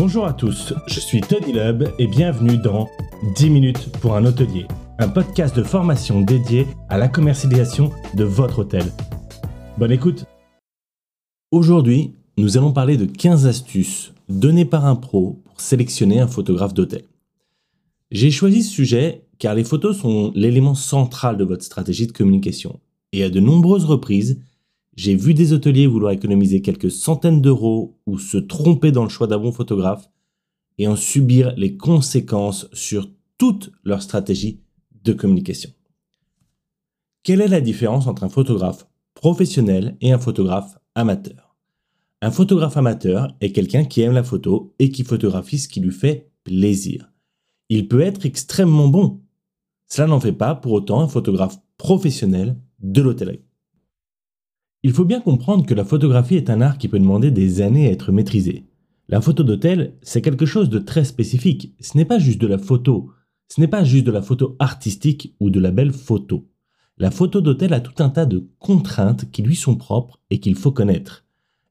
Bonjour à tous, je suis Tony Lub et bienvenue dans 10 minutes pour un hôtelier, un podcast de formation dédié à la commercialisation de votre hôtel. Bonne écoute Aujourd'hui, nous allons parler de 15 astuces données par un pro pour sélectionner un photographe d'hôtel. J'ai choisi ce sujet car les photos sont l'élément central de votre stratégie de communication. Et à de nombreuses reprises, j'ai vu des hôteliers vouloir économiser quelques centaines d'euros ou se tromper dans le choix d'un bon photographe et en subir les conséquences sur toute leur stratégie de communication. Quelle est la différence entre un photographe professionnel et un photographe amateur? Un photographe amateur est quelqu'un qui aime la photo et qui photographie ce qui lui fait plaisir. Il peut être extrêmement bon. Cela n'en fait pas pour autant un photographe professionnel de l'hôtellerie. Il faut bien comprendre que la photographie est un art qui peut demander des années à être maîtrisé. La photo d'hôtel, c'est quelque chose de très spécifique. Ce n'est pas juste de la photo. Ce n'est pas juste de la photo artistique ou de la belle photo. La photo d'hôtel a tout un tas de contraintes qui lui sont propres et qu'il faut connaître.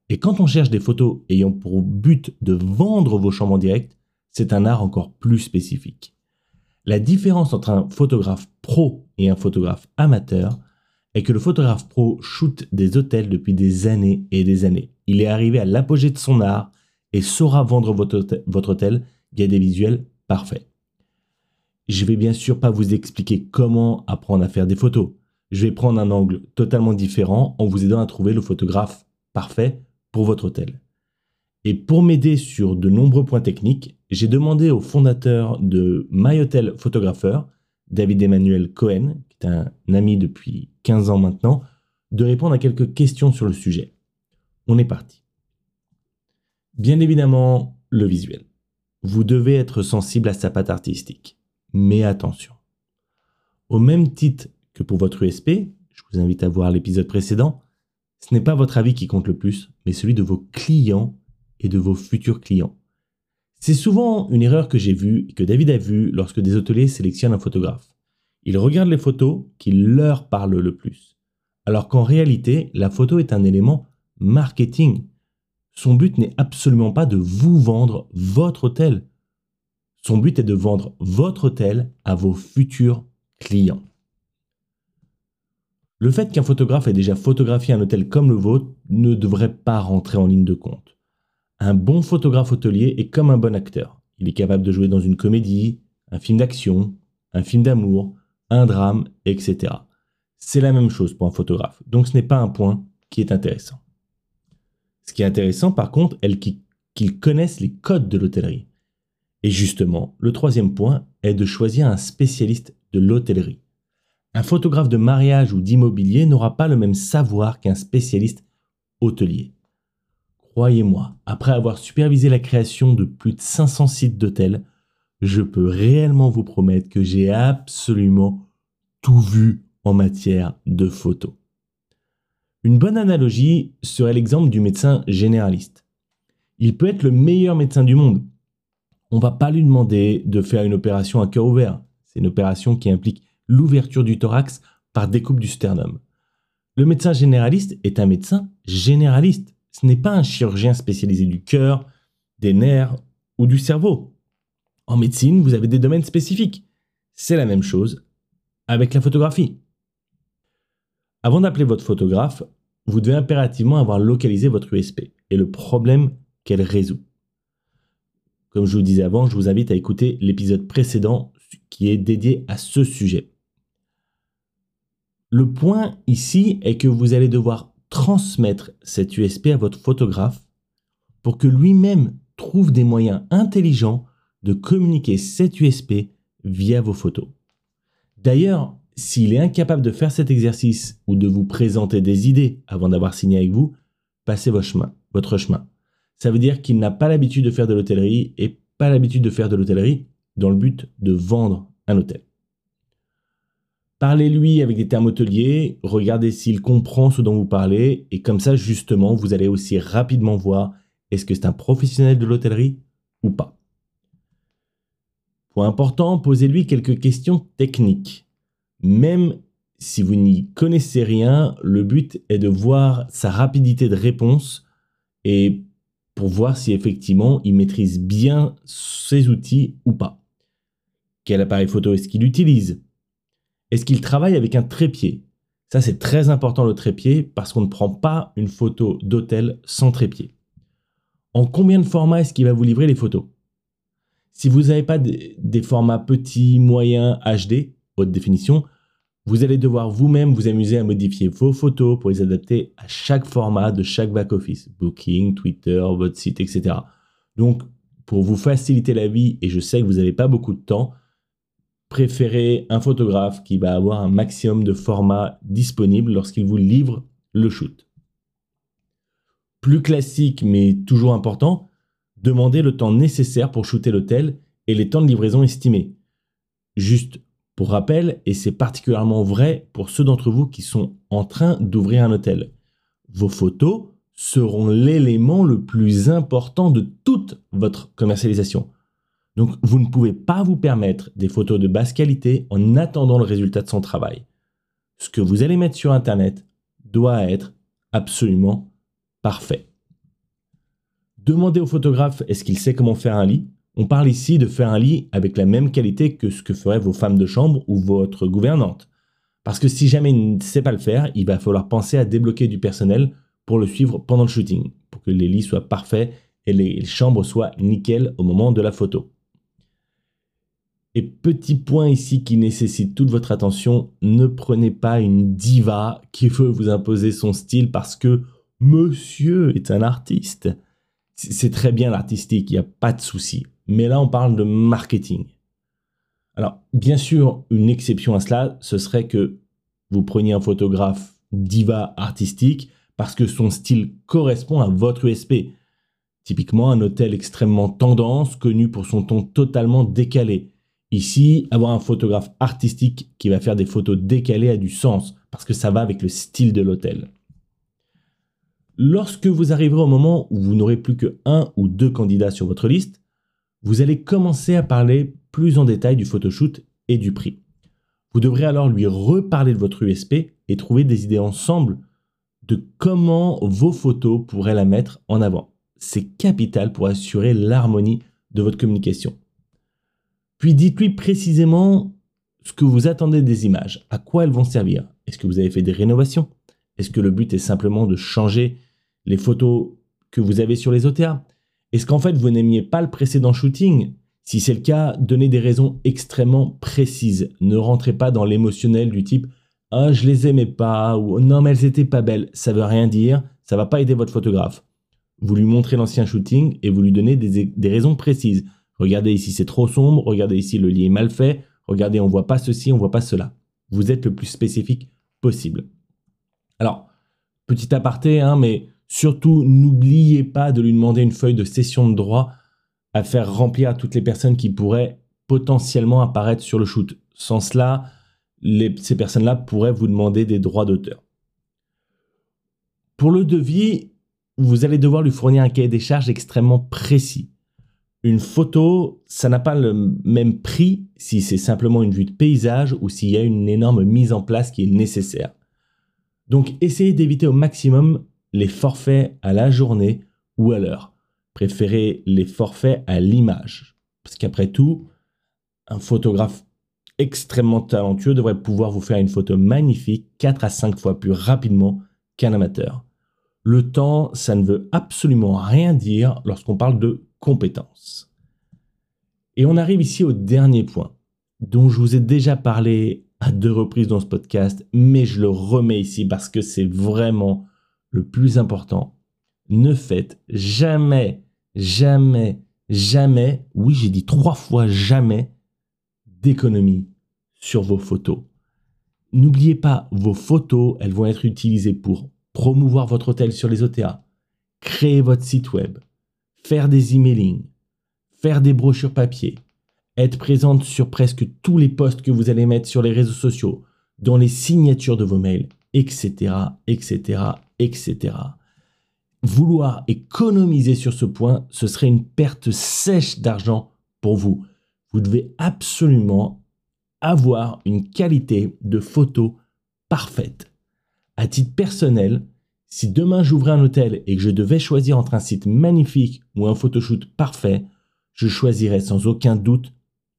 Et quand on cherche des photos ayant pour but de vendre vos chambres en direct, c'est un art encore plus spécifique. La différence entre un photographe pro et un photographe amateur, est que le photographe pro shoot des hôtels depuis des années et des années. Il est arrivé à l'apogée de son art et saura vendre votre hôtel, via des visuels parfaits. Je vais bien sûr pas vous expliquer comment apprendre à faire des photos. Je vais prendre un angle totalement différent en vous aidant à trouver le photographe parfait pour votre hôtel. Et pour m'aider sur de nombreux points techniques, j'ai demandé au fondateur de My Hotel Photographer, David Emmanuel Cohen, qui est un ami depuis 15 ans maintenant, de répondre à quelques questions sur le sujet. On est parti. Bien évidemment, le visuel. Vous devez être sensible à sa patte artistique. Mais attention. Au même titre que pour votre USP, je vous invite à voir l'épisode précédent, ce n'est pas votre avis qui compte le plus, mais celui de vos clients et de vos futurs clients. C'est souvent une erreur que j'ai vue et que David a vue lorsque des hôteliers sélectionnent un photographe. Ils regardent les photos qui leur parlent le plus. Alors qu'en réalité, la photo est un élément marketing. Son but n'est absolument pas de vous vendre votre hôtel. Son but est de vendre votre hôtel à vos futurs clients. Le fait qu'un photographe ait déjà photographié un hôtel comme le vôtre ne devrait pas rentrer en ligne de compte. Un bon photographe hôtelier est comme un bon acteur. Il est capable de jouer dans une comédie, un film d'action, un film d'amour, un drame, etc. C'est la même chose pour un photographe, donc ce n'est pas un point qui est intéressant. Ce qui est intéressant par contre est qu'ils connaissent les codes de l'hôtellerie. Et justement, le troisième point est de choisir un spécialiste de l'hôtellerie. Un photographe de mariage ou d'immobilier n'aura pas le même savoir qu'un spécialiste hôtelier. Croyez-moi, après avoir supervisé la création de plus de 500 sites d'hôtels, je peux réellement vous promettre que j'ai absolument tout vu en matière de photos. Une bonne analogie serait l'exemple du médecin généraliste. Il peut être le meilleur médecin du monde. On ne va pas lui demander de faire une opération à cœur ouvert. C'est une opération qui implique l'ouverture du thorax par découpe du sternum. Le médecin généraliste est un médecin généraliste ce n'est pas un chirurgien spécialisé du cœur, des nerfs ou du cerveau. En médecine, vous avez des domaines spécifiques. C'est la même chose avec la photographie. Avant d'appeler votre photographe, vous devez impérativement avoir localisé votre USP et le problème qu'elle résout. Comme je vous disais avant, je vous invite à écouter l'épisode précédent qui est dédié à ce sujet. Le point ici est que vous allez devoir transmettre cette USP à votre photographe pour que lui-même trouve des moyens intelligents de communiquer cette USP via vos photos. D'ailleurs, s'il est incapable de faire cet exercice ou de vous présenter des idées avant d'avoir signé avec vous, passez. Votre chemin. Ça veut dire qu'il n'a pas l'habitude de faire de l'hôtellerie et pas l'habitude de faire de l'hôtellerie dans le but de vendre un hôtel. Parlez-lui avec des termes hôteliers, regardez s'il comprend ce dont vous parlez, et comme ça, justement, vous allez aussi rapidement voir est-ce que c'est un professionnel de l'hôtellerie ou pas. Important, posez-lui quelques questions techniques. Même si vous n'y connaissez rien, le but est de voir sa rapidité de réponse et pour voir si effectivement il maîtrise bien ses outils ou pas. Quel appareil photo est-ce qu'il utilise? Est-ce qu'il travaille avec un trépied? Ça c'est très important le trépied parce qu'on ne prend pas une photo d'hôtel sans trépied. En combien de formats est-ce qu'il va vous livrer les photos? Si vous n'avez pas des, formats petits, moyens, HD, haute définition, vous allez devoir vous-même vous amuser à modifier vos photos pour les adapter à chaque format de chaque back-office, Booking, Twitter, votre site, etc. Donc, pour vous faciliter la vie, et je sais que vous n'avez pas beaucoup de temps, préférez un photographe qui va avoir un maximum de formats disponibles lorsqu'il vous livre le shoot. Plus classique mais toujours important, demandez le temps nécessaire pour shooter l'hôtel et les temps de livraison estimés. Juste pour rappel, et c'est particulièrement vrai pour ceux d'entre vous qui sont en train d'ouvrir un hôtel, vos photos seront l'élément le plus important de toute votre commercialisation. Donc vous ne pouvez pas vous permettre des photos de basse qualité en attendant le résultat de son travail. Ce que vous allez mettre sur Internet doit être absolument parfait. Demandez au photographe est-ce qu'il sait comment faire un lit? On parle ici de faire un lit avec la même qualité que ce que feraient vos femmes de chambre ou votre gouvernante. Parce que si jamais il ne sait pas le faire, il va falloir penser à débloquer du personnel pour le suivre pendant le shooting, pour que les lits soient parfaits et les chambres soient nickel au moment de la photo. Et petit point ici qui nécessite toute votre attention, ne prenez pas une diva qui veut vous imposer son style parce que monsieur est un artiste. C'est très bien l'artistique, il n'y a pas de souci mais là on parle de marketing. Alors, bien sûr, une exception à cela, ce serait que vous preniez un photographe diva artistique parce que son style correspond à votre USP. Typiquement, un hôtel extrêmement tendance, connu pour son ton totalement décalé. Ici, avoir un photographe artistique qui va faire des photos décalées a du sens, parce que ça va avec le style de l'hôtel. Lorsque vous arriverez au moment où vous n'aurez plus que un ou deux candidats sur votre liste, vous allez commencer à parler plus en détail du photoshoot et du prix. Vous devrez alors lui reparler de votre USP et trouver des idées ensemble de comment vos photos pourraient la mettre en avant. C'est capital pour assurer l'harmonie de votre communication. Puis dites-lui précisément ce que vous attendez des images, à quoi elles vont servir. Est-ce que vous avez fait des rénovations? Est-ce que le but est simplement de changer les photos que vous avez sur les OTA est-ce qu'en fait vous n'aimiez pas le précédent shooting? Si c'est le cas, donnez des raisons extrêmement précises. Ne rentrez pas dans l'émotionnel du type ah je les aimais pas ou non mais elles étaient pas belles. Ça veut rien dire. Ça va pas aider votre photographe. Vous lui montrez l'ancien shooting et vous lui donnez des, raisons précises. Regardez ici c'est trop sombre. Regardez ici le lit est mal fait. Regardez on voit pas ceci, on voit pas cela. Vous êtes le plus spécifique possible. Alors petit aparté hein, mais Surtout, n'oubliez pas de lui demander une feuille de cession de droit à faire remplir à toutes les personnes qui pourraient potentiellement apparaître sur le shoot. Sans cela, ces personnes-là pourraient vous demander des droits d'auteur. Pour le devis, vous allez devoir lui fournir un cahier des charges extrêmement précis. Une photo, ça n'a pas le même prix si c'est simplement une vue de paysage ou s'il y a une énorme mise en place qui est nécessaire. Donc essayez d'éviter au maximum les forfaits à la journée ou à l'heure. Préférez les forfaits à l'image. Parce qu'après tout, un photographe extrêmement talentueux devrait pouvoir vous faire une photo magnifique 4 à 5 fois plus rapidement qu'un amateur. Le temps, ça ne veut absolument rien dire lorsqu'on parle de compétences. Et on arrive ici au dernier point, dont je vous ai déjà parlé à deux reprises dans ce podcast, mais je le remets ici parce que c'est vraiment le plus important, ne faites jamais, jamais, jamais, oui j'ai dit trois fois jamais, d'économie sur vos photos. N'oubliez pas, vos photos, elles vont être utilisées pour promouvoir votre hôtel sur les OTA, créer votre site web, faire des emailing, faire des brochures papier, être présente sur presque tous les posts que vous allez mettre sur les réseaux sociaux, dans les signatures de vos mails, etc., etc., etc. Vouloir économiser sur ce point, ce serait une perte sèche d'argent pour vous. Vous devez absolument avoir une qualité de photo parfaite. À titre personnel, Si demain j'ouvrais un hôtel et que je devais choisir entre un site magnifique ou un photoshoot parfait, je choisirais sans aucun doute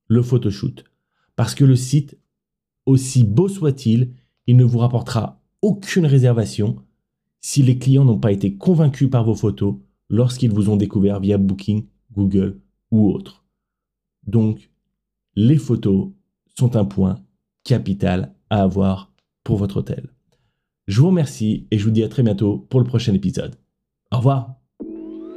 le photoshoot. Parce que le site, aussi beau soit-il, il ne vous rapportera aucune réservation si les clients n'ont pas été convaincus par vos photos lorsqu'ils vous ont découvert via Booking, Google ou autre. Donc, les photos sont un point capital à avoir pour votre hôtel. Je vous remercie et je vous dis à très bientôt pour le prochain épisode. Au revoir.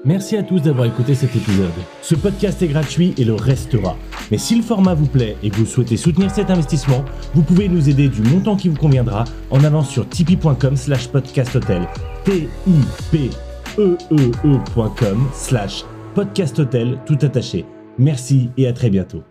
Merci à tous d'avoir écouté cet épisode. Ce podcast est gratuit et le restera. Mais si le format vous plaît et que vous souhaitez soutenir cet investissement, vous pouvez nous aider du montant qui vous conviendra en allant sur tipeee.com slash podcasthotel. t i p e e, e slash podcasthotel tout attaché. Merci et à très bientôt.